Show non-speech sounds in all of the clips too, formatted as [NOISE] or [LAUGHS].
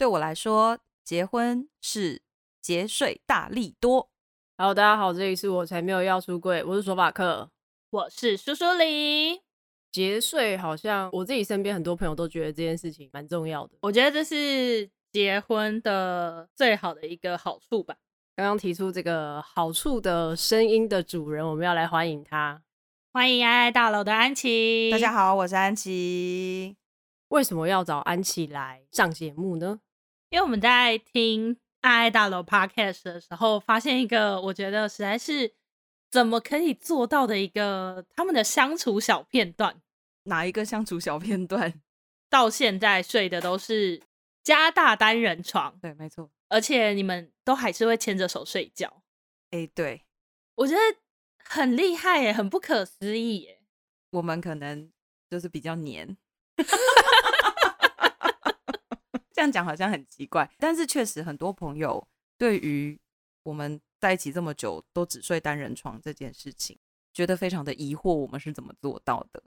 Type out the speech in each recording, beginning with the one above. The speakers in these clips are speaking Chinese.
对我来说，结婚是节税大利多。Hello，大家好，这里是我才没有要出柜，我是索法克，我是苏苏里。节税好像我自己身边很多朋友都觉得这件事情蛮重要的，我觉得这是结婚的最好的一个好处吧。刚刚提出这个好处的声音的主人，我们要来欢迎他。欢迎爱爱大楼的安琪，大家好，我是安琪。为什么要找安琪来上节目呢？因为我们在听爱爱大楼 Podcast 的时候，发现一个我觉得实在是怎么可以做到的一个他们的相处小片段。哪一个相处小片段？[LAUGHS] 到现在睡的都是加大单人床，对，没错。而且你们都还是会牵着手睡觉。哎，对，我觉得。很厉害耶，很不可思议耶。我们可能就是比较黏，[LAUGHS] 这样讲好像很奇怪，但是确实很多朋友对于我们在一起这么久都只睡单人床这件事情，觉得非常的疑惑，我们是怎么做到的？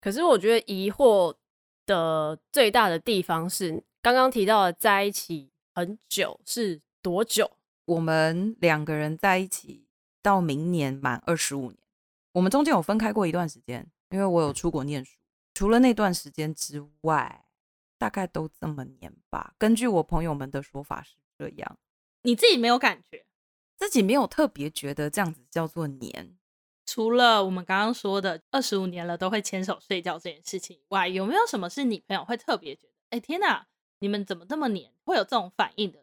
可是我觉得疑惑的最大的地方是刚刚提到的在一起很久是多久？我们两个人在一起。到明年满二十五年，我们中间有分开过一段时间，因为我有出国念书。除了那段时间之外，大概都这么黏吧。根据我朋友们的说法是这样，你自己没有感觉？自己没有特别觉得这样子叫做黏。除了我们刚刚说的二十五年了都会牵手睡觉这件事情以外，有没有什么是你朋友会特别觉得？哎，天哪，你们怎么这么黏？会有这种反应的？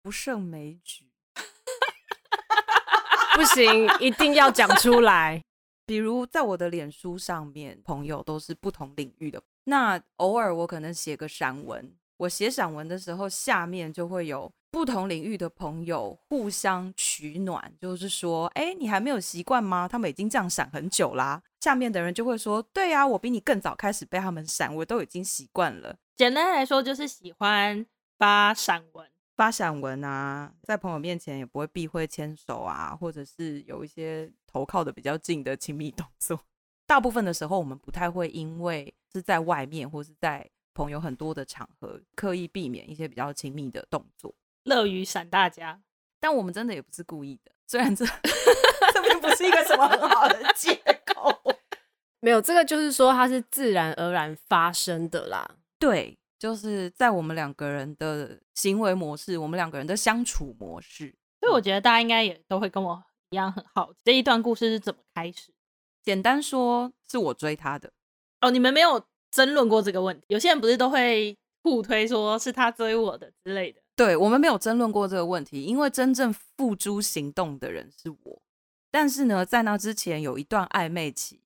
不胜枚举。[LAUGHS] 不行，一定要讲出来。比如在我的脸书上面，朋友都是不同领域的。那偶尔我可能写个散文，我写散文的时候，下面就会有不同领域的朋友互相取暖，就是说，哎，你还没有习惯吗？他们已经这样闪很久啦。下面的人就会说，对呀，我比你更早开始被他们闪，我都已经习惯了。简单来说，就是喜欢发散文。发散文啊，在朋友面前也不会避讳牵手啊，或者是有一些投靠的比较近的亲密动作。大部分的时候，我们不太会因为是在外面或是在朋友很多的场合，刻意避免一些比较亲密的动作，乐于闪大家。但我们真的也不是故意的，虽然这 [LAUGHS] 这并不是一个什么很好的借口。[LAUGHS] 没有，这个就是说它是自然而然发生的啦。对。就是在我们两个人的行为模式，我们两个人的相处模式，所以我觉得大家应该也都会跟我一样很好奇这一段故事是怎么开始。简单说，是我追他的。哦，你们没有争论过这个问题？有些人不是都会互推说是他追我的之类的。对，我们没有争论过这个问题，因为真正付诸行动的人是我。但是呢，在那之前有一段暧昧期。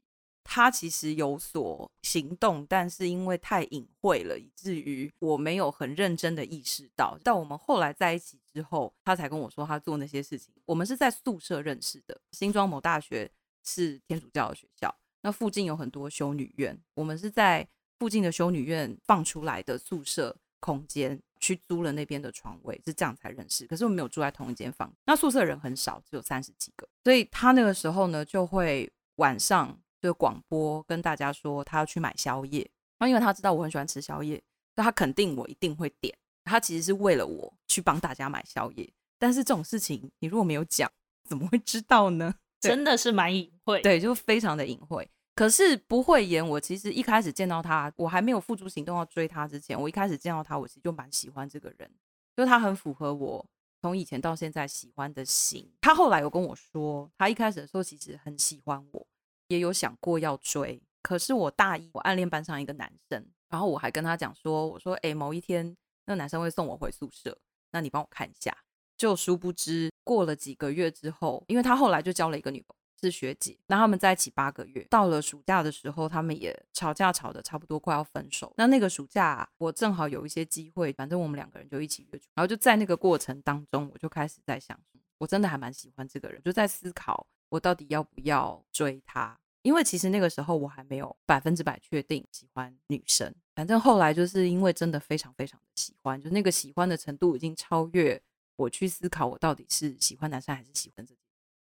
他其实有所行动，但是因为太隐晦了，以至于我没有很认真的意识到。到我们后来在一起之后，他才跟我说他做那些事情。我们是在宿舍认识的，新庄某大学是天主教的学校，那附近有很多修女院，我们是在附近的修女院放出来的宿舍空间去租了那边的床位，是这样才认识。可是我们没有住在同一间房，那宿舍人很少，只有三十几个，所以他那个时候呢，就会晚上。就广播跟大家说他要去买宵夜，那因为他知道我很喜欢吃宵夜，所以他肯定我一定会点。他其实是为了我去帮大家买宵夜，但是这种事情你如果没有讲，怎么会知道呢？[LAUGHS] 真的是蛮隐晦，对，就非常的隐晦。可是不会言，我其实一开始见到他，我还没有付诸行动要追他之前，我一开始见到他，我其实就蛮喜欢这个人，就他很符合我从以前到现在喜欢的型。他后来有跟我说，他一开始的时候其实很喜欢我。也有想过要追，可是我大一我暗恋班上一个男生，然后我还跟他讲说，我说哎，某一天那个男生会送我回宿舍，那你帮我看一下。就殊不知过了几个月之后，因为他后来就交了一个女朋友，是学姐，那他们在一起八个月，到了暑假的时候，他们也吵架吵得差不多快要分手。那那个暑假我正好有一些机会，反正我们两个人就一起约出，然后就在那个过程当中，我就开始在想，我真的还蛮喜欢这个人，就在思考。我到底要不要追他？因为其实那个时候我还没有百分之百确定喜欢女生。反正后来就是因为真的非常非常的喜欢，就那个喜欢的程度已经超越我去思考我到底是喜欢男生还是喜欢自己，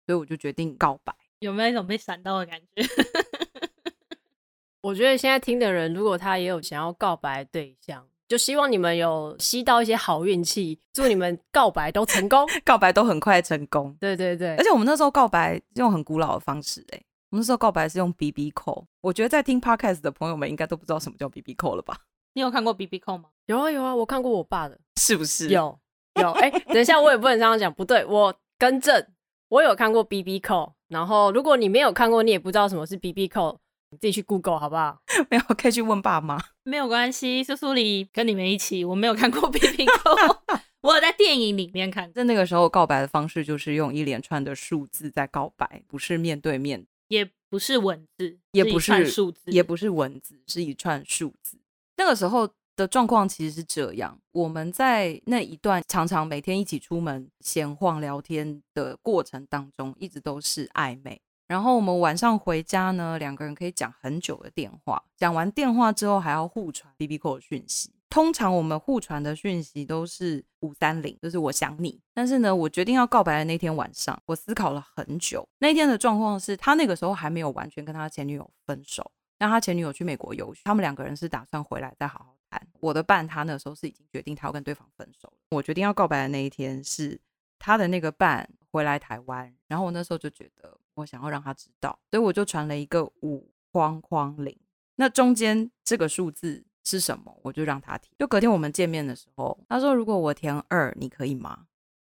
所以我就决定告白。有没有一种被闪到的感觉？[LAUGHS] 我觉得现在听的人，如果他也有想要告白的对象，就希望你们有吸到一些好运气，祝你们告白都成功，[LAUGHS] 告白都很快成功。对对对，而且我们那时候告白用很古老的方式、欸，哎，我们那时候告白是用 BB Call。我觉得在听 Podcast 的朋友们应该都不知道什么叫 BB Call 了吧？你有看过 BB Call 吗？有啊有啊，我看过我爸的，是不是？有有，哎、欸，等一下我也不能这样讲，不对，我更正，我有看过 BB Call。然后如果你没有看过，你也不知道什么是 BB Call。你自己去 Google 好不好？[LAUGHS] 没有，可以去问爸妈。[LAUGHS] 没有关系，苏苏里跟你们一起。我没有看过 [LAUGHS] BB Call，我有在电影里面看。在那个时候，告白的方式就是用一连串的数字在告白，不是面对面，也不是文字，也不是数字，也不是文字，是一串数字。那个时候的状况其实是这样：我们在那一段常常每天一起出门闲晃聊天的过程当中，一直都是暧昧。然后我们晚上回家呢，两个人可以讲很久的电话。讲完电话之后，还要互传 BB Call 的讯息。通常我们互传的讯息都是五三零，就是我想你。但是呢，我决定要告白的那天晚上，我思考了很久。那天的状况是他那个时候还没有完全跟他前女友分手，那他前女友去美国游学，他们两个人是打算回来再好好我的伴他那时候是已经决定他要跟对方分手了。我决定要告白的那一天是他的那个伴回来台湾，然后我那时候就觉得。我想要让他知道，所以我就传了一个五框框零。那中间这个数字是什么？我就让他填。就隔天我们见面的时候，他说：“如果我填二，你可以吗？”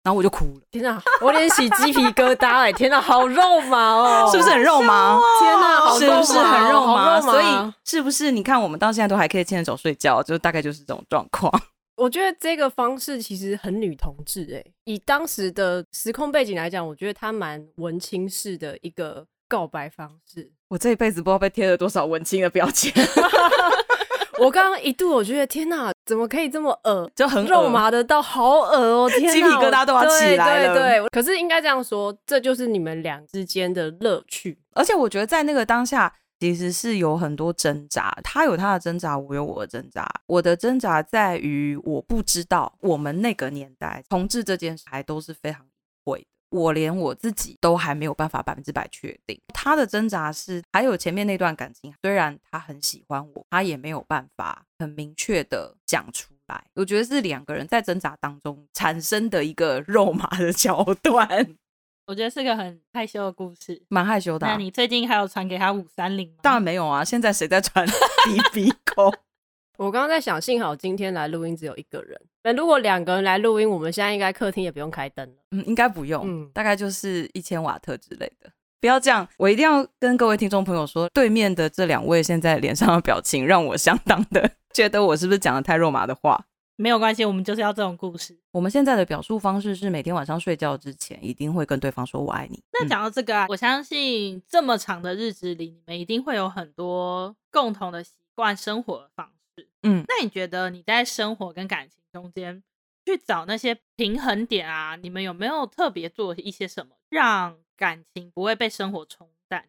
然后我就哭了。天哪，我有点起鸡皮疙瘩哎！天哪，好肉麻哦，[LAUGHS] 是不是很肉麻？天哪，是不是很肉麻？肉麻，所以是不是你看我们到现在都还可以牵着手睡觉？就大概就是这种状况。[LAUGHS] 我觉得这个方式其实很女同志哎、欸，以当时的时空背景来讲，我觉得它蛮文青式的一个告白方式。我这一辈子不知道被贴了多少文青的标签。[LAUGHS] [LAUGHS] 我刚刚一度我觉得天哪，怎么可以这么恶，就很肉麻的到好恶哦，[LAUGHS] 天哪，鸡皮疙瘩都要起来了。对对对，可是应该这样说，这就是你们俩之间的乐趣。而且我觉得在那个当下。其实是有很多挣扎，他有他的挣扎，我有我的挣扎。我的挣扎在于我不知道我们那个年代同志这件事还都是非常隐晦的，我连我自己都还没有办法百分之百确定。他的挣扎是还有前面那段感情，虽然他很喜欢我，他也没有办法很明确的讲出来。我觉得是两个人在挣扎当中产生的一个肉麻的桥段。[LAUGHS] 我觉得是个很害羞的故事，蛮害羞的、啊。那你最近还有传给他五三零吗？当然没有啊！现在谁在传 [LAUGHS] BB Call？我刚刚在想，幸好今天来录音只有一个人。那如果两个人来录音，我们现在应该客厅也不用开灯了。嗯，应该不用。嗯，大概就是一千瓦特之类的。不要这样，我一定要跟各位听众朋友说，对面的这两位现在脸上的表情让我相当的 [LAUGHS] 觉得我是不是讲的太肉麻的话？没有关系，我们就是要这种故事。我们现在的表述方式是每天晚上睡觉之前一定会跟对方说“我爱你”。那讲到这个啊，嗯、我相信这么长的日子里，你们一定会有很多共同的习惯、生活的方式。嗯，那你觉得你在生活跟感情中间去找那些平衡点啊？你们有没有特别做一些什么，让感情不会被生活冲淡？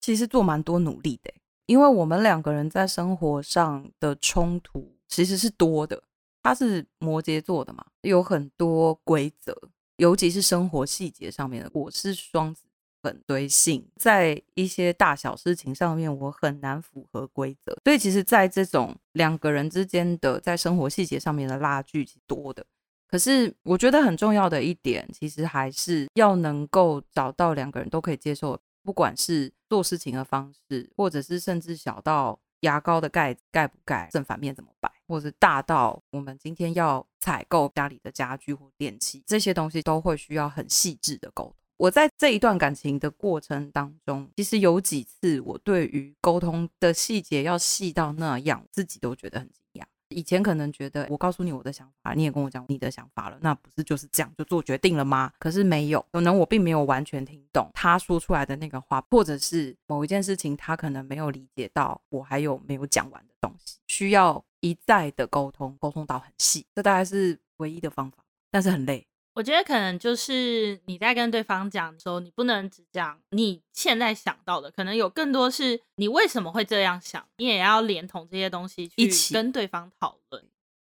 其实做蛮多努力的，因为我们两个人在生活上的冲突其实是多的。他是摩羯座的嘛，有很多规则，尤其是生活细节上面的。我是双子，很堆性，在一些大小事情上面，我很难符合规则。所以，其实，在这种两个人之间的在生活细节上面的拉锯是多的。可是，我觉得很重要的一点，其实还是要能够找到两个人都可以接受，不管是做事情的方式，或者是甚至小到。牙膏的盖盖不盖，正反面怎么摆，或者大到我们今天要采购家里的家具或电器，这些东西都会需要很细致的沟通。我在这一段感情的过程当中，其实有几次我对于沟通的细节要细到那样，自己都觉得很惊讶。以前可能觉得我告诉你我的想法，你也跟我讲你的想法了，那不是就是这样就做决定了吗？可是没有，可能我并没有完全听懂他说出来的那个话，或者是某一件事情他可能没有理解到我还有没有讲完的东西，需要一再的沟通，沟通到很细，这大概是唯一的方法，但是很累。我觉得可能就是你在跟对方讲的时候，你不能只讲你现在想到的，可能有更多是你为什么会这样想，你也要连同这些东西去一起跟对方讨论。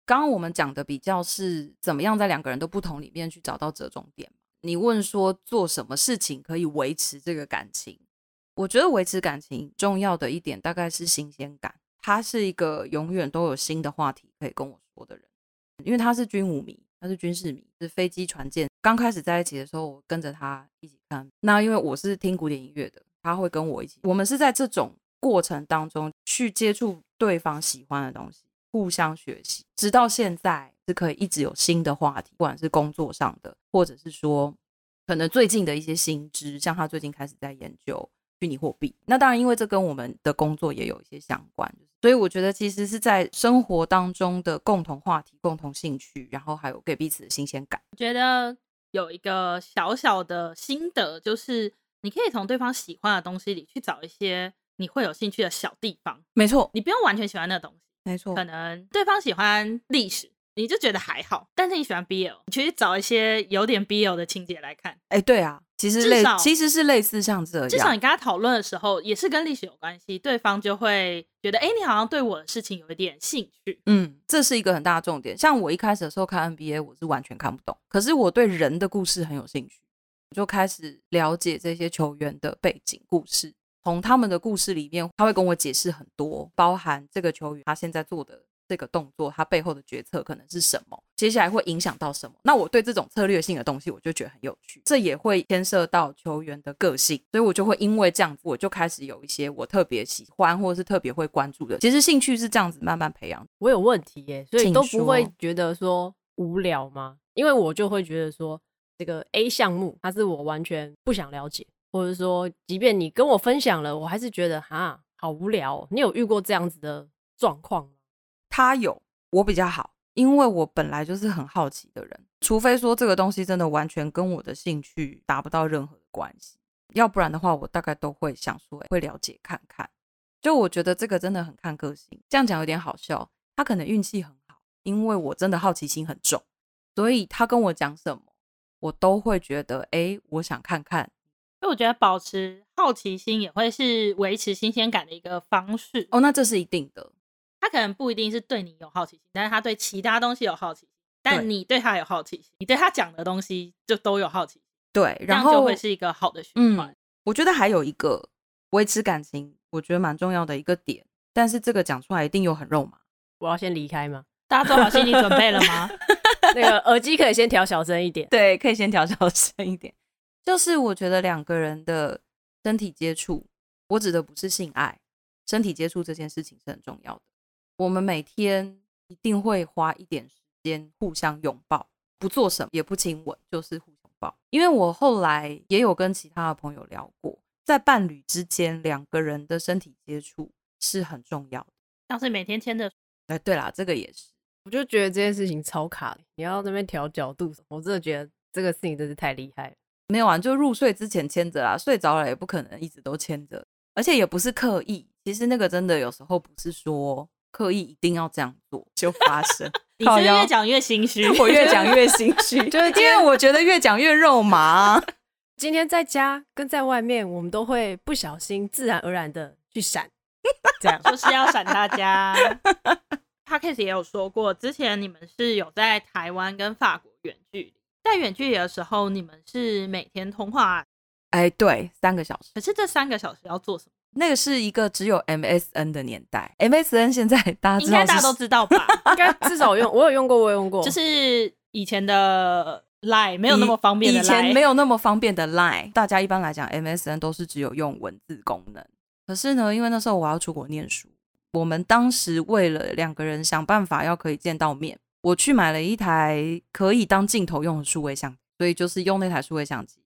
刚刚我们讲的比较是怎么样在两个人都不同里面去找到折中点。你问说做什么事情可以维持这个感情？我觉得维持感情重要的一点大概是新鲜感，他是一个永远都有新的话题可以跟我说的人，因为他是军武迷，他是军事迷，是飞机船舰。刚开始在一起的时候，我跟着他一起看。那因为我是听古典音乐的，他会跟我一起。我们是在这种过程当中去接触对方喜欢的东西，互相学习，直到现在是可以一直有新的话题，不管是工作上的，或者是说可能最近的一些新知，像他最近开始在研究。虚拟货币，那当然，因为这跟我们的工作也有一些相关，所以我觉得其实是在生活当中的共同话题、共同兴趣，然后还有给彼此的新鲜感。我觉得有一个小小的心得，就是你可以从对方喜欢的东西里去找一些你会有兴趣的小地方。没错，你不用完全喜欢那个东西。没错，可能对方喜欢历史。你就觉得还好，但是你喜欢 BL，你去找一些有点 BL 的情节来看。哎、欸，对啊，其实类其实是类似像这样。至少你跟他讨论的时候，也是跟历史有关系，对方就会觉得，哎、欸，你好像对我的事情有一点兴趣。嗯，这是一个很大的重点。像我一开始的时候看 NBA，我是完全看不懂，可是我对人的故事很有兴趣，我就开始了解这些球员的背景故事，从他们的故事里面，他会跟我解释很多，包含这个球员他现在做的。这个动作，它背后的决策可能是什么？接下来会影响到什么？那我对这种策略性的东西，我就觉得很有趣。这也会牵涉到球员的个性，所以我就会因为这样子，我就开始有一些我特别喜欢或者是特别会关注的。其实兴趣是这样子慢慢培养。我有问题耶，所以都不会觉得说无聊吗？因为我就会觉得说，这个 A 项目它是我完全不想了解，或者说，即便你跟我分享了，我还是觉得哈好无聊哦。你有遇过这样子的状况吗？他有，我比较好，因为我本来就是很好奇的人，除非说这个东西真的完全跟我的兴趣达不到任何的关系，要不然的话，我大概都会想说会了解看看。就我觉得这个真的很看个性，这样讲有点好笑。他可能运气很好，因为我真的好奇心很重，所以他跟我讲什么，我都会觉得哎，我想看看。所以我觉得保持好奇心也会是维持新鲜感的一个方式。哦，那这是一定的。他可能不一定是对你有好奇心，但是他对其他东西有好奇心，但你对他有好奇心，你对他讲的东西就都有好奇心。对，然后就会是一个好的循环。嗯，我觉得还有一个维持感情，我觉得蛮重要的一个点，但是这个讲出来一定又很肉麻。我要先离开吗？大家做好心理准备了吗？[LAUGHS] 那个耳机可以先调小声一点。[LAUGHS] 对，可以先调小声一点。就是我觉得两个人的身体接触，我指的不是性爱，身体接触这件事情是很重要的。我们每天一定会花一点时间互相拥抱，不做什么，也不亲吻，就是互相抱。因为我后来也有跟其他的朋友聊过，在伴侣之间，两个人的身体接触是很重要的。像是每天牵着，哎，对啦，这个也是。我就觉得这件事情超卡的，你要那边调角度，我真的觉得这个事情真是太厉害了。没有啊，就入睡之前牵着啊，睡着了也不可能一直都牵着，而且也不是刻意。其实那个真的有时候不是说。刻意一定要这样做就发生，[LAUGHS] 你是越讲越心虚，[LAUGHS] 我越讲越心 [LAUGHS] 虚，就是因为我觉得越讲越肉麻。今天在家跟在外面，我们都会不小心、自然而然的去闪，这样就是要闪大家。他 case 也有说过，之前你们是有在台湾跟法国远距离，在远距离的时候，你们是每天通话，哎，对，三个小时。可是这三个小时要做什么？那个是一个只有 MSN 的年代，MSN 现在大家知道应该大家都知道吧？[LAUGHS] 应该至少用，我有用过，我有用过。就是以前的 Line 没有那么方便的 Line，以前没有那么方便的 Line，大家一般来讲 MSN 都是只有用文字功能。可是呢，因为那时候我要出国念书，我们当时为了两个人想办法要可以见到面，我去买了一台可以当镜头用的数位相机，所以就是用那台数位相机。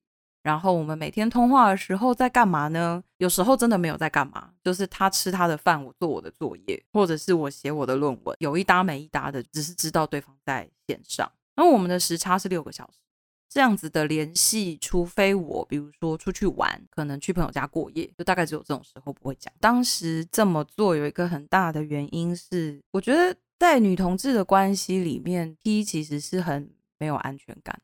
然后我们每天通话的时候在干嘛呢？有时候真的没有在干嘛，就是他吃他的饭，我做我的作业，或者是我写我的论文，有一搭没一搭的，只是知道对方在线上。那我们的时差是六个小时，这样子的联系，除非我比如说出去玩，可能去朋友家过夜，就大概只有这种时候不会讲。当时这么做有一个很大的原因是，我觉得在女同志的关系里面，T 其实是很没有安全感的，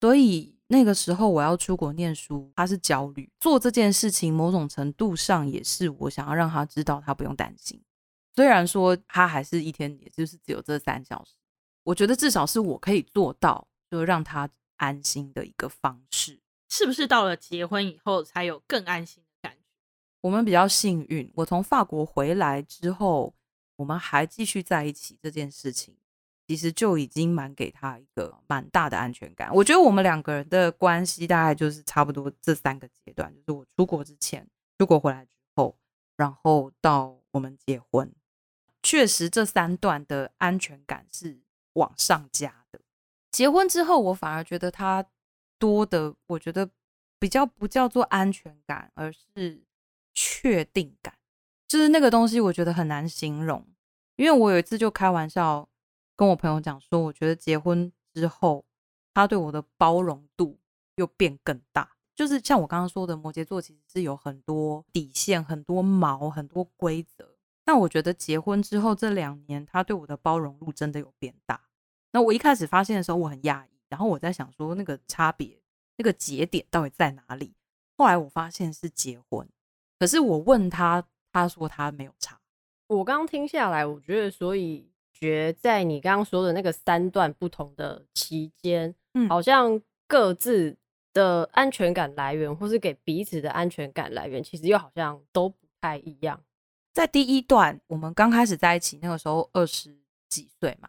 所以。那个时候我要出国念书，他是焦虑做这件事情，某种程度上也是我想要让他知道他不用担心。虽然说他还是一天，也就是只有这三小时，我觉得至少是我可以做到，就让他安心的一个方式。是不是到了结婚以后才有更安心的感觉？我们比较幸运，我从法国回来之后，我们还继续在一起这件事情，其实就已经蛮给他一个蛮大的安全感。我觉得我们两个人的关系大概就是差不多这三个阶段，就是我出国之前、出国回来之后，然后到我们结婚，确实这三段的安全感是往上加的。结婚之后，我反而觉得他多的，我觉得比较不叫做安全感，而是确定感，就是那个东西，我觉得很难形容。因为我有一次就开玩笑跟我朋友讲说，我觉得结婚之后，他对我的包容度又变更大。就是像我刚刚说的，摩羯座其实是有很多底线、很多毛、很多规则。但我觉得结婚之后这两年，他对我的包容度真的有变大。那我一开始发现的时候，我很讶异，然后我在想说那个差别、那个节点到底在哪里？后来我发现是结婚，可是我问他，他说他没有差。我刚刚听下来，我觉得，所以觉在你刚刚说的那个三段不同的期间，嗯，好像各自的安全感来源，或是给彼此的安全感来源，其实又好像都不太一样。在第一段，我们刚开始在一起，那个时候二十几岁嘛。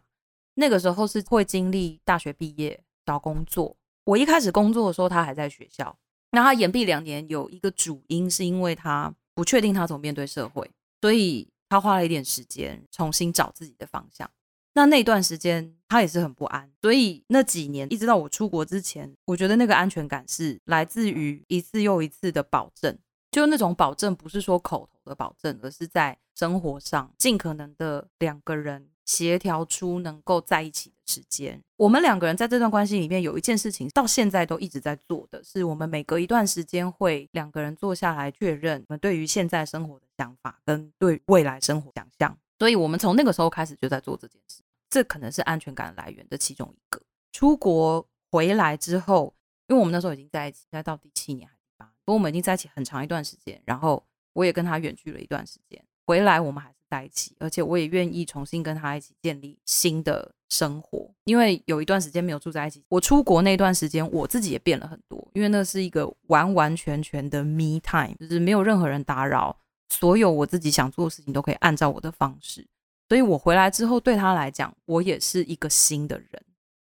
那个时候是会经历大学毕业找工作。我一开始工作的时候，他还在学校。那他延毕两年，有一个主因是因为他不确定他怎么面对社会，所以他花了一点时间重新找自己的方向。那那段时间他也是很不安，所以那几年一直到我出国之前，我觉得那个安全感是来自于一次又一次的保证。就那种保证，不是说口头的保证，而是在生活上尽可能的两个人。协调出能够在一起的时间。我们两个人在这段关系里面有一件事情，到现在都一直在做的是，我们每隔一段时间会两个人坐下来确认我们对于现在生活的想法跟对未来生活想象。所以，我们从那个时候开始就在做这件事。这可能是安全感来源的其中一个。出国回来之后，因为我们那时候已经在一起，在到第七年还是第八年，不过我们已经在一起很长一段时间。然后我也跟他远距了一段时间，回来我们还是。在一起，而且我也愿意重新跟他一起建立新的生活，因为有一段时间没有住在一起。我出国那段时间，我自己也变了很多，因为那是一个完完全全的 me time，就是没有任何人打扰，所有我自己想做的事情都可以按照我的方式。所以我回来之后，对他来讲，我也是一个新的人。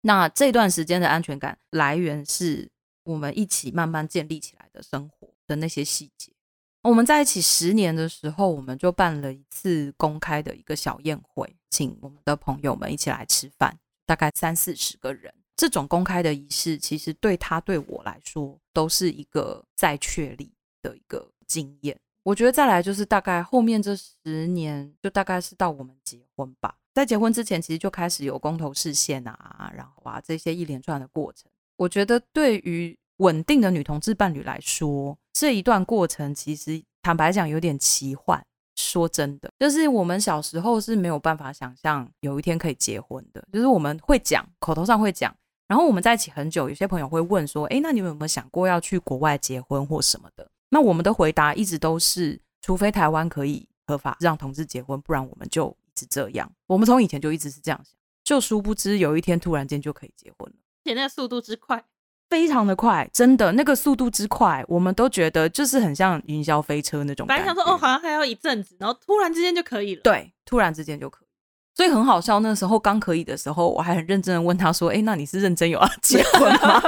那这段时间的安全感来源是我们一起慢慢建立起来的生活的那些细节。我们在一起十年的时候，我们就办了一次公开的一个小宴会，请我们的朋友们一起来吃饭，大概三四十个人。这种公开的仪式，其实对他对我来说都是一个再确立的一个经验。我觉得再来就是大概后面这十年，就大概是到我们结婚吧。在结婚之前，其实就开始有公投视线啊，然后啊这些一连串的过程。我觉得对于稳定的女同志伴侣来说，这一段过程其实坦白讲有点奇幻。说真的，就是我们小时候是没有办法想象有一天可以结婚的。就是我们会讲，口头上会讲，然后我们在一起很久，有些朋友会问说：“诶，那你们有没有想过要去国外结婚或什么的？”那我们的回答一直都是：除非台湾可以合法让同志结婚，不然我们就一直这样。我们从以前就一直是这样想，就殊不知有一天突然间就可以结婚了，而且那速度之快。非常的快，真的那个速度之快，我们都觉得就是很像云霄飞车那种。本来想说哦，好像还要一阵子，然后突然之间就可以了。对，突然之间就可以，所以很好笑。那时候刚可以的时候，我还很认真的问他说：“哎，那你是认真有要结婚吗？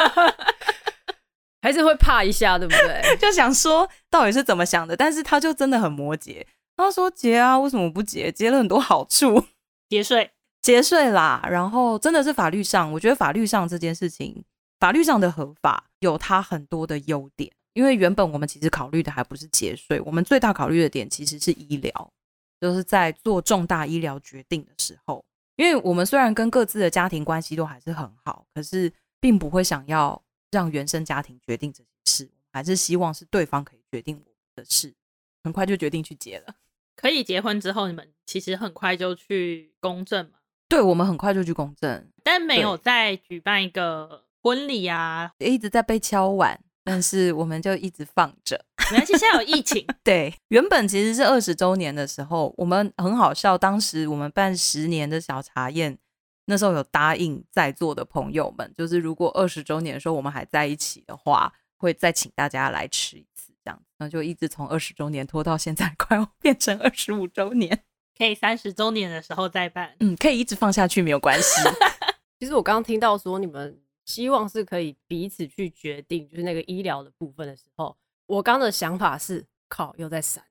[LAUGHS] 还是会怕一下，对不对？” [LAUGHS] 就想说到底是怎么想的，但是他就真的很摩羯。他说：“结啊，为什么不结？结了很多好处，节税，节税啦。然后真的是法律上，我觉得法律上这件事情。”法律上的合法有它很多的优点，因为原本我们其实考虑的还不是节税，我们最大考虑的点其实是医疗，就是在做重大医疗决定的时候，因为我们虽然跟各自的家庭关系都还是很好，可是并不会想要让原生家庭决定这件事，还是希望是对方可以决定我们的事，很快就决定去结了。可以结婚之后，你们其实很快就去公证嘛？对，我们很快就去公证，但没有再举办一个。婚礼啊，一直在被敲碗，[LAUGHS] 但是我们就一直放着。没关系，现在有疫情。[LAUGHS] 对，原本其实是二十周年的时候，我们很好笑。当时我们办十年的小茶宴，那时候有答应在座的朋友们，就是如果二十周年的时候我们还在一起的话，会再请大家来吃一次，这样。那就一直从二十周年拖到现在，快要变成二十五周年。可以三十周年的时候再办。嗯，可以一直放下去，没有关系。[LAUGHS] 其实我刚刚听到说你们希望是可以彼此去决定，就是那个医疗的部分的时候，我刚的想法是，靠，又在闪。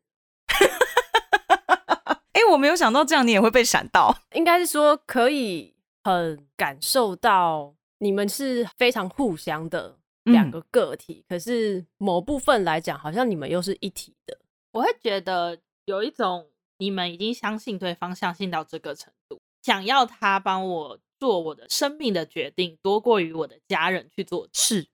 哎、欸，我没有想到这样你也会被闪到。应该是说可以很感受到你们是非常互相的两个个体，嗯、可是某部分来讲，好像你们又是一体的。我会觉得有一种你们已经相信对方，相信到这个程度，想要他帮我做我的生命的决定，多过于我的家人去做。是，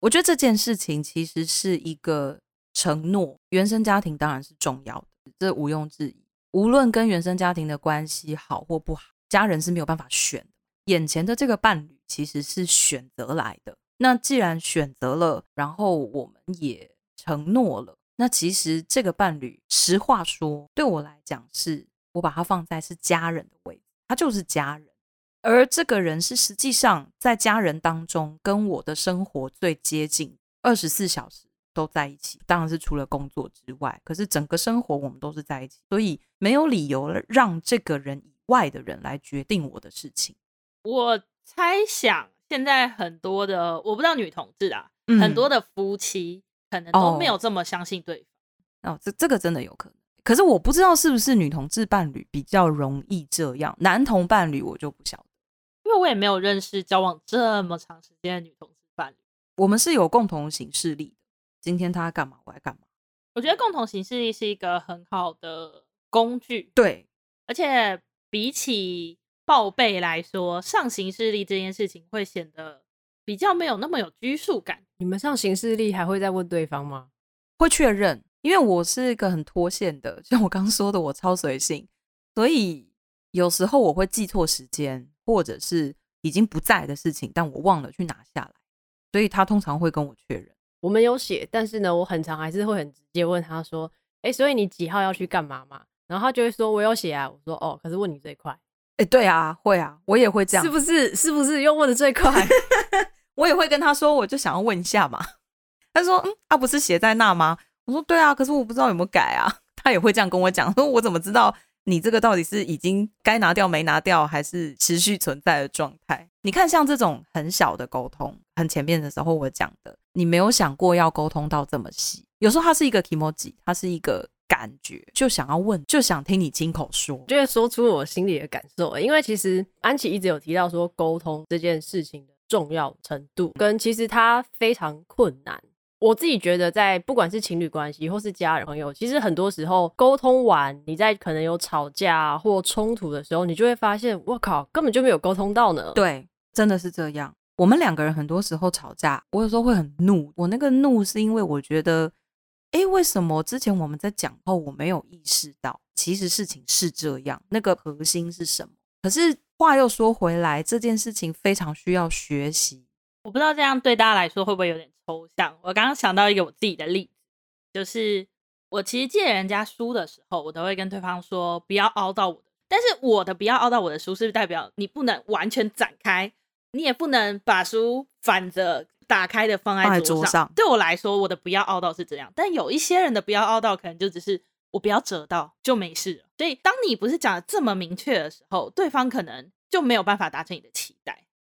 我觉得这件事情其实是一个承诺。原生家庭当然是重要的，这毋庸置疑。无论跟原生家庭的关系好或不好，家人是没有办法选的。眼前的这个伴侣其实是选择来的。那既然选择了，然后我们也承诺了。那其实这个伴侣，实话说，对我来讲是，我把他放在是家人的位置，他就是家人。而这个人是实际上在家人当中跟我的生活最接近，二十四小时都在一起。当然是除了工作之外，可是整个生活我们都是在一起，所以没有理由让这个人以外的人来决定我的事情。我猜想现在很多的，我不知道女同志啊，嗯、很多的夫妻。可能都没有这么相信对方哦，这这个真的有可能。可是我不知道是不是女同志伴侣比较容易这样，男同伴侣我就不晓得，因为我也没有认识交往这么长时间的女同志伴侣。我们是有共同行事力的，今天他干嘛，我来干嘛。我觉得共同行事力是一个很好的工具，对，而且比起报备来说，上行事力这件事情会显得。比较没有那么有拘束感。你们上行事力还会再问对方吗？会确认，因为我是一个很脱线的，就像我刚刚说的，我超随性，所以有时候我会记错时间，或者是已经不在的事情，但我忘了去拿下来，所以他通常会跟我确认。我们有写，但是呢，我很常还是会很直接问他说：“哎，所以你几号要去干嘛嘛？”然后他就会说：“我有写啊。”我说：“哦，可是问你最快。”哎，对啊，会啊，我也会这样，是不是？是不是又问的最快？[LAUGHS] 我也会跟他说，我就想要问一下嘛。他说：“嗯，他、啊、不是写在那吗？”我说：“对啊，可是我不知道有没有改啊。”他也会这样跟我讲，说：“我怎么知道你这个到底是已经该拿掉没拿掉，还是持续存在的状态？”你看，像这种很小的沟通，很前面的时候我讲的，你没有想过要沟通到这么细。有时候它是一个 kimoji，它是一个感觉，就想要问，就想听你亲口说，就会说出我心里的感受。因为其实安琪一直有提到说沟通这件事情的。重要程度跟其实它非常困难。我自己觉得，在不管是情侣关系或是家人朋友，其实很多时候沟通完，你在可能有吵架或冲突的时候，你就会发现，我靠，根本就没有沟通到呢。对，真的是这样。我们两个人很多时候吵架，我有时候会很怒。我那个怒是因为我觉得，诶，为什么之前我们在讲后，我没有意识到，其实事情是这样，那个核心是什么？可是。话又说回来，这件事情非常需要学习。我不知道这样对大家来说会不会有点抽象。我刚刚想到一个我自己的例子，就是我其实借人家书的时候，我都会跟对方说不要凹到我的。但是我的不要凹到我的书，是不是代表你不能完全展开，你也不能把书反着打开的放在桌上？桌上。对我来说，我的不要凹到是这样。但有一些人的不要凹到，可能就只是。我不要折到就没事了，所以当你不是讲的这么明确的时候，对方可能就没有办法达成你的期待。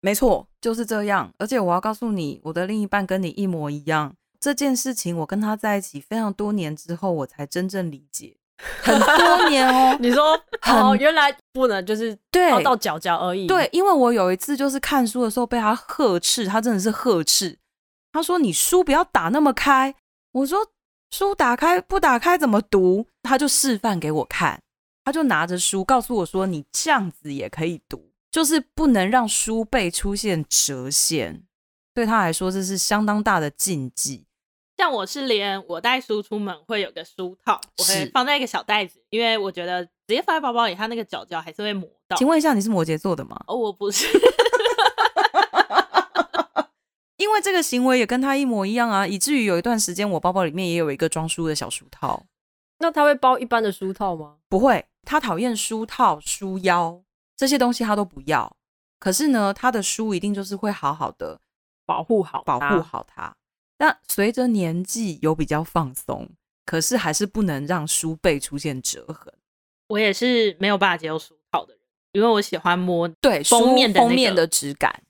没错，就是这样。而且我要告诉你，我的另一半跟你一模一样。这件事情我跟他在一起非常多年之后，我才真正理解。很多年哦，你说哦，原来不能就是对到脚脚而已。对，因为我有一次就是看书的时候被他呵斥，他真的是呵斥。他说：“你书不要打那么开。”我说。书打开不打开怎么读？他就示范给我看，他就拿着书告诉我说：“你这样子也可以读，就是不能让书背出现折线。”对他来说，这是相当大的禁忌。像我是连我带书出门会有个书套，我会放在一个小袋子，因为我觉得直接放在包包里，它那个角角还是会磨到。请问一下，你是摩羯座的吗？哦，我不是。[LAUGHS] 因为这个行为也跟他一模一样啊，以至于有一段时间我包包里面也有一个装书的小书套。那他会包一般的书套吗？不会，他讨厌书套、书腰这些东西，他都不要。可是呢，他的书一定就是会好好的保护好、保护好它。但随着年纪有比较放松，可是还是不能让书背出现折痕。我也是没有办法接受书套的人，因为我喜欢摸对封面的、那个、封面的质感。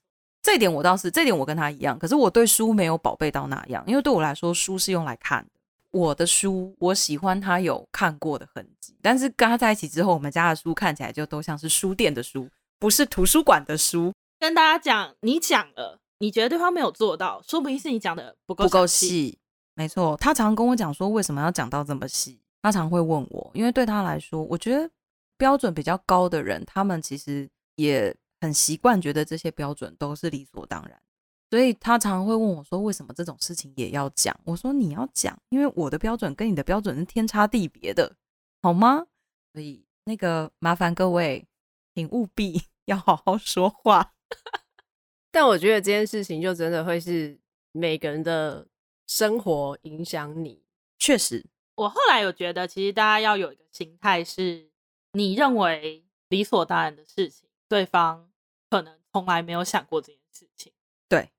这一点我倒是，这点我跟他一样。可是我对书没有宝贝到那样，因为对我来说，书是用来看的。我的书，我喜欢他有看过的痕迹。但是跟他在一起之后，我们家的书看起来就都像是书店的书，不是图书馆的书。跟大家讲，你讲了，你觉得对方没有做到，说不定是你讲的不够不够细。没错，他常跟我讲说，为什么要讲到这么细？他常会问我，因为对他来说，我觉得标准比较高的人，他们其实也。很习惯觉得这些标准都是理所当然，所以他常常会问我说：“为什么这种事情也要讲？”我说：“你要讲，因为我的标准跟你的标准是天差地别的，好吗？”所以那个麻烦各位，请务必 [LAUGHS] 要好好说话。[LAUGHS] 但我觉得这件事情就真的会是每个人的生活影响你。确实，我后来有觉得，其实大家要有一个心态，是你认为理所当然的事情，对方。可能从来没有想过这件事情，对，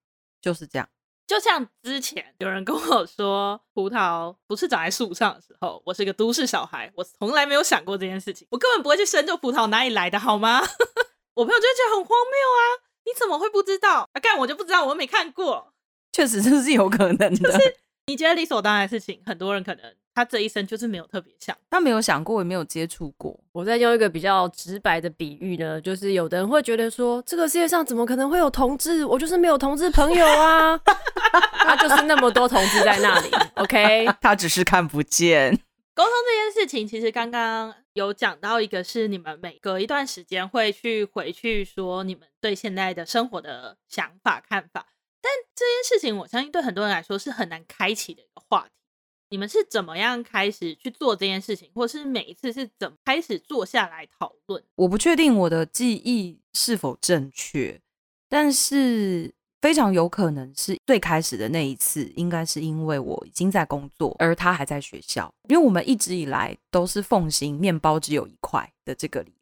就是这样。就像之前有人跟我说，葡萄不是长在树上的时候，我是一个都市小孩，我从来没有想过这件事情，我根本不会去深究葡萄哪里来的，好吗？[LAUGHS] 我朋友就觉得很荒谬啊，你怎么会不知道？啊，干我就不知道，我没看过。确实这是有可能的。就是你觉得理所当然的事情，很多人可能。他这一生就是没有特别想，他没有想过，也没有接触过。我再用一个比较直白的比喻呢，就是有的人会觉得说，这个世界上怎么可能会有同志？我就是没有同志朋友啊，[LAUGHS] 他就是那么多同志在那里。OK，[LAUGHS] 他只是看不见。沟通这件事情，其实刚刚有讲到一个，是你们每隔一段时间会去回去说你们对现在的生活的想法看法，但这件事情，我相信对很多人来说是很难开启的一个话题。你们是怎么样开始去做这件事情，或是每一次是怎么开始坐下来讨论？我不确定我的记忆是否正确，但是非常有可能是最开始的那一次，应该是因为我已经在工作，而他还在学校。因为我们一直以来都是奉行面包只有一块的这个理。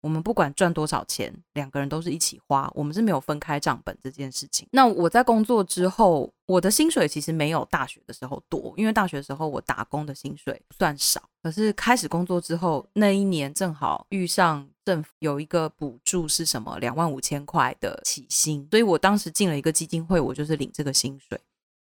我们不管赚多少钱，两个人都是一起花，我们是没有分开账本这件事情。那我在工作之后，我的薪水其实没有大学的时候多，因为大学的时候我打工的薪水算少。可是开始工作之后，那一年正好遇上政府有一个补助，是什么两万五千块的起薪，所以我当时进了一个基金会，我就是领这个薪水。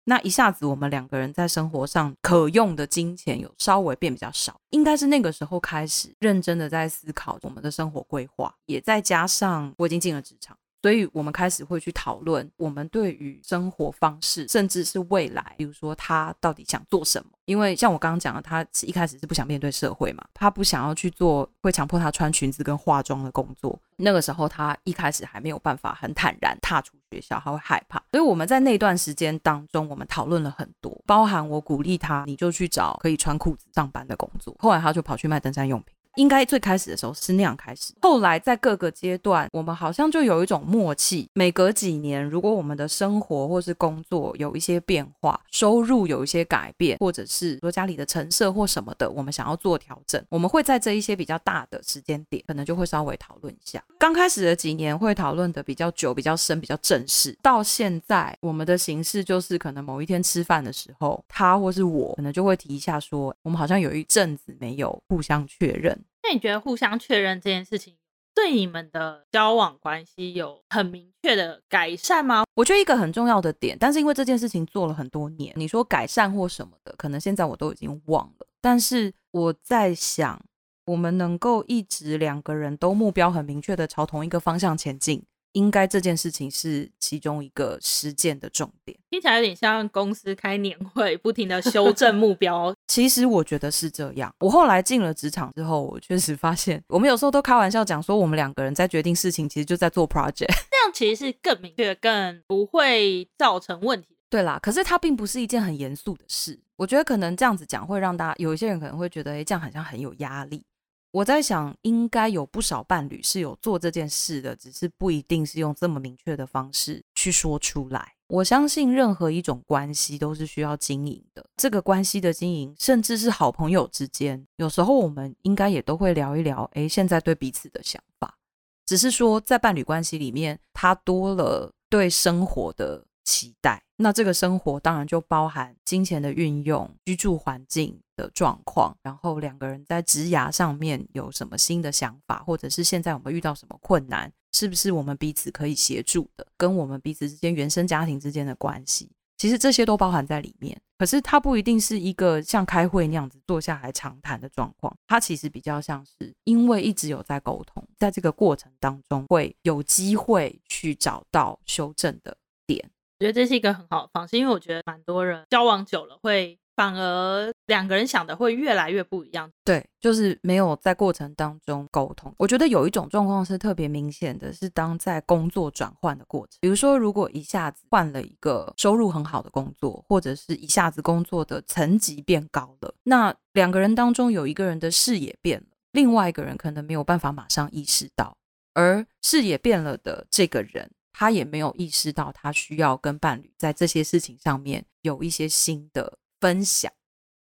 那一下子，我们两个人在生活上可用的金钱有稍微变比较少，应该是那个时候开始认真的在思考我们的生活规划，也再加上我已经进了职场。所以我们开始会去讨论我们对于生活方式，甚至是未来，比如说他到底想做什么。因为像我刚刚讲的，他一开始是不想面对社会嘛，他不想要去做会强迫他穿裙子跟化妆的工作。那个时候他一开始还没有办法很坦然踏出学校，他会害怕。所以我们在那段时间当中，我们讨论了很多，包含我鼓励他，你就去找可以穿裤子上班的工作。后来他就跑去卖登山用品。应该最开始的时候是那样开始，后来在各个阶段，我们好像就有一种默契。每隔几年，如果我们的生活或是工作有一些变化，收入有一些改变，或者是说家里的陈设或什么的，我们想要做调整，我们会在这一些比较大的时间点，可能就会稍微讨论一下。刚开始的几年会讨论的比较久、比较深、比较正式。到现在，我们的形式就是可能某一天吃饭的时候，他或是我可能就会提一下说，我们好像有一阵子没有互相确认。那你觉得互相确认这件事情对你们的交往关系有很明确的改善吗？我觉得一个很重要的点，但是因为这件事情做了很多年，你说改善或什么的，可能现在我都已经忘了。但是我在想，我们能够一直两个人都目标很明确的朝同一个方向前进。应该这件事情是其中一个实践的重点，听起来有点像公司开年会，不停的修正目标。[LAUGHS] 其实我觉得是这样。我后来进了职场之后，我确实发现，我们有时候都开玩笑讲说，我们两个人在决定事情，其实就在做 project。[LAUGHS] 这样其实是更明确、更不会造成问题。对啦，可是它并不是一件很严肃的事。我觉得可能这样子讲会让大家有一些人可能会觉得，哎，这样好像很有压力。我在想，应该有不少伴侣是有做这件事的，只是不一定是用这么明确的方式去说出来。我相信任何一种关系都是需要经营的，这个关系的经营，甚至是好朋友之间，有时候我们应该也都会聊一聊，诶，现在对彼此的想法。只是说，在伴侣关系里面，他多了对生活的期待，那这个生活当然就包含金钱的运用、居住环境。的状况，然后两个人在职涯上面有什么新的想法，或者是现在我们遇到什么困难，是不是我们彼此可以协助的，跟我们彼此之间原生家庭之间的关系，其实这些都包含在里面。可是它不一定是一个像开会那样子坐下来长谈的状况，它其实比较像是因为一直有在沟通，在这个过程当中会有机会去找到修正的点。我觉得这是一个很好的方式，因为我觉得蛮多人交往久了会反而两个人想的会越来越不一样。对，就是没有在过程当中沟通。我觉得有一种状况是特别明显的，是当在工作转换的过程，比如说如果一下子换了一个收入很好的工作，或者是一下子工作的层级变高了，那两个人当中有一个人的视野变了，另外一个人可能没有办法马上意识到，而视野变了的这个人。他也没有意识到，他需要跟伴侣在这些事情上面有一些新的分享。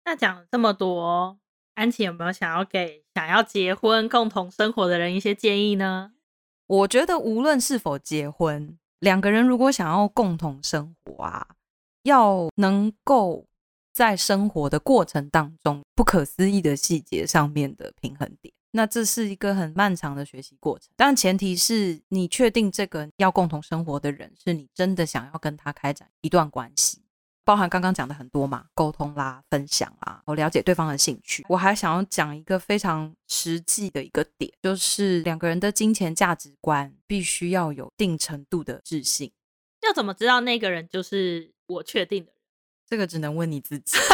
那讲了这么多，安琪有没有想要给想要结婚、共同生活的人一些建议呢？我觉得无论是否结婚，两个人如果想要共同生活啊，要能够在生活的过程当中，不可思议的细节上面的平衡点。那这是一个很漫长的学习过程，但前提是你确定这个要共同生活的人是你真的想要跟他开展一段关系，包含刚刚讲的很多嘛，沟通啦、分享啦，我了解对方的兴趣。我还想要讲一个非常实际的一个点，就是两个人的金钱价值观必须要有一定程度的自信。要怎么知道那个人就是我确定的人？这个只能问你自己。[LAUGHS]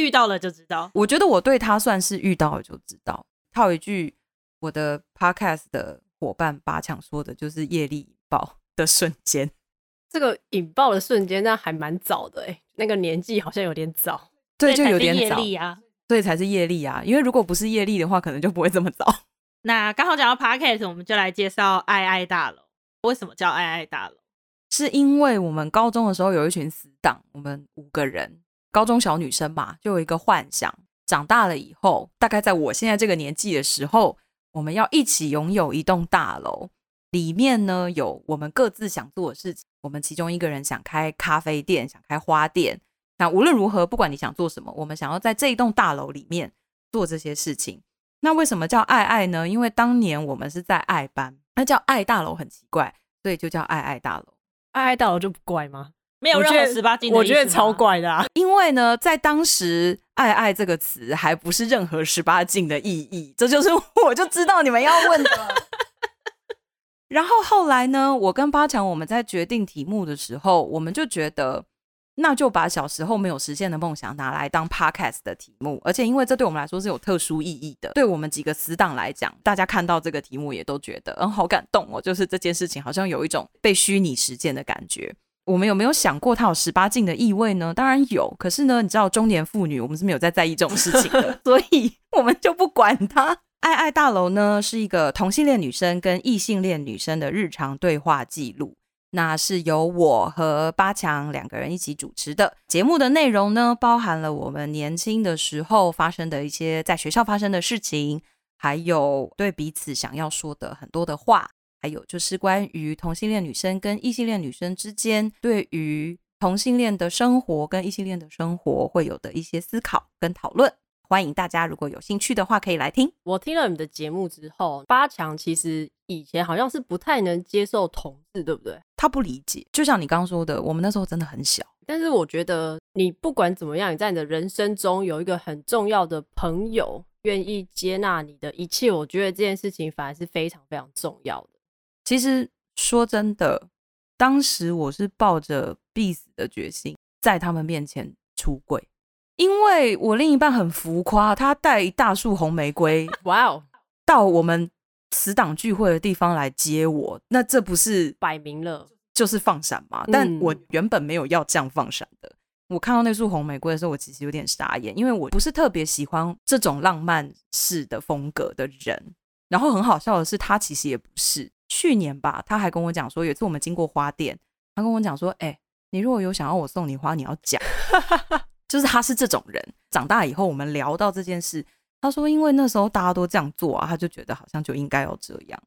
遇到了就知道，我觉得我对他算是遇到了就知道。套一句我的 podcast 的伙伴八强说的，就是业力引爆的瞬间。这个引爆的瞬间，那还蛮早的哎，那个年纪好像有点早。对，就有点早业力啊，所以才是业力啊。因为如果不是业力的话，可能就不会这么早。[LAUGHS] 那刚好讲到 podcast，我们就来介绍爱爱大楼。为什么叫爱爱大楼？是因为我们高中的时候有一群死党，我们五个人。高中小女生嘛，就有一个幻想，长大了以后，大概在我现在这个年纪的时候，我们要一起拥有一栋大楼，里面呢有我们各自想做的事情。我们其中一个人想开咖啡店，想开花店。那无论如何，不管你想做什么，我们想要在这一栋大楼里面做这些事情。那为什么叫爱爱呢？因为当年我们是在爱班，那叫爱大楼很奇怪，所以就叫爱爱大楼。爱爱大楼就不怪吗？没有任何十八禁，我觉得超怪的啊！因为呢，在当时“爱爱”这个词还不是任何十八禁的意义，这就是我就知道你们要问的。然后后来呢，我跟八强我们在决定题目的时候，我们就觉得，那就把小时候没有实现的梦想拿来当 podcast 的题目，而且因为这对我们来说是有特殊意义的，对我们几个死党来讲，大家看到这个题目也都觉得，嗯，好感动哦，就是这件事情好像有一种被虚拟实践的感觉。我们有没有想过它有十八禁的意味呢？当然有，可是呢，你知道中年妇女，我们是没有在在意这种事情的，[LAUGHS] 所以我们就不管它。爱爱大楼呢，是一个同性恋女生跟异性恋女生的日常对话记录，那是由我和八强两个人一起主持的。节目的内容呢，包含了我们年轻的时候发生的一些在学校发生的事情，还有对彼此想要说的很多的话。还有就是关于同性恋女生跟异性恋女生之间，对于同性恋的生活跟异性恋的生活会有的一些思考跟讨论，欢迎大家如果有兴趣的话可以来听。我听了你们的节目之后，八强其实以前好像是不太能接受同志，对不对？他不理解，就像你刚刚说的，我们那时候真的很小。但是我觉得你不管怎么样，你在你的人生中有一个很重要的朋友，愿意接纳你的一切，我觉得这件事情反而是非常非常重要的。其实说真的，当时我是抱着必死的决心在他们面前出柜，因为我另一半很浮夸，他带一大束红玫瑰，[LAUGHS] 哇哦，到我们死党聚会的地方来接我，那这不是摆明了就是放闪吗？但我原本没有要这样放闪的。我看到那束红玫瑰的时候，我其实有点傻眼，因为我不是特别喜欢这种浪漫式的风格的人。然后很好笑的是，他其实也不是。去年吧，他还跟我讲说，有一次我们经过花店，他跟我讲说：“哎、欸，你如果有想要我送你花，你要讲。” [LAUGHS] 就是他是这种人。长大以后，我们聊到这件事，他说：“因为那时候大家都这样做啊，他就觉得好像就应该要这样。”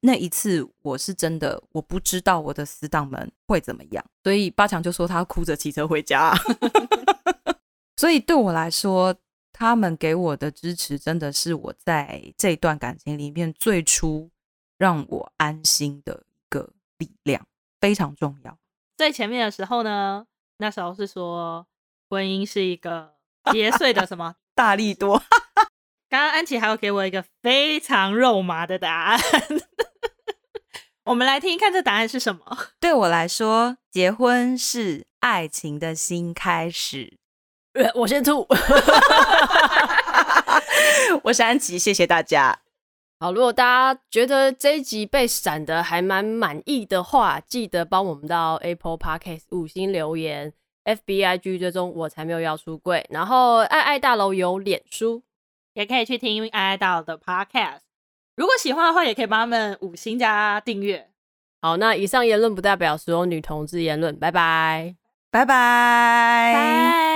那一次，我是真的我不知道我的死党们会怎么样，所以八强就说他哭着骑车回家。[LAUGHS] 所以对我来说，他们给我的支持真的是我在这段感情里面最初让我安心的一个力量，非常重要。最前面的时候呢，那时候是说婚姻是一个节税的什么 [LAUGHS] 大力多。[LAUGHS] 刚刚安琪还有给我一个非常肉麻的答案，[LAUGHS] 我们来听一看这答案是什么？对我来说，结婚是爱情的新开始。我先吐，我是安琪，谢谢大家。好，如果大家觉得这一集被闪的还蛮满意的话，记得帮我们到 Apple Podcast 五星留言，FBIG 追踪我才没有要出柜，然后爱爱大楼有脸书，也可以去听爱爱大楼的 Podcast。如果喜欢的话，也可以帮他们五星加订阅。好，那以上言论不代表所有女同志言论，拜拜，拜拜，拜。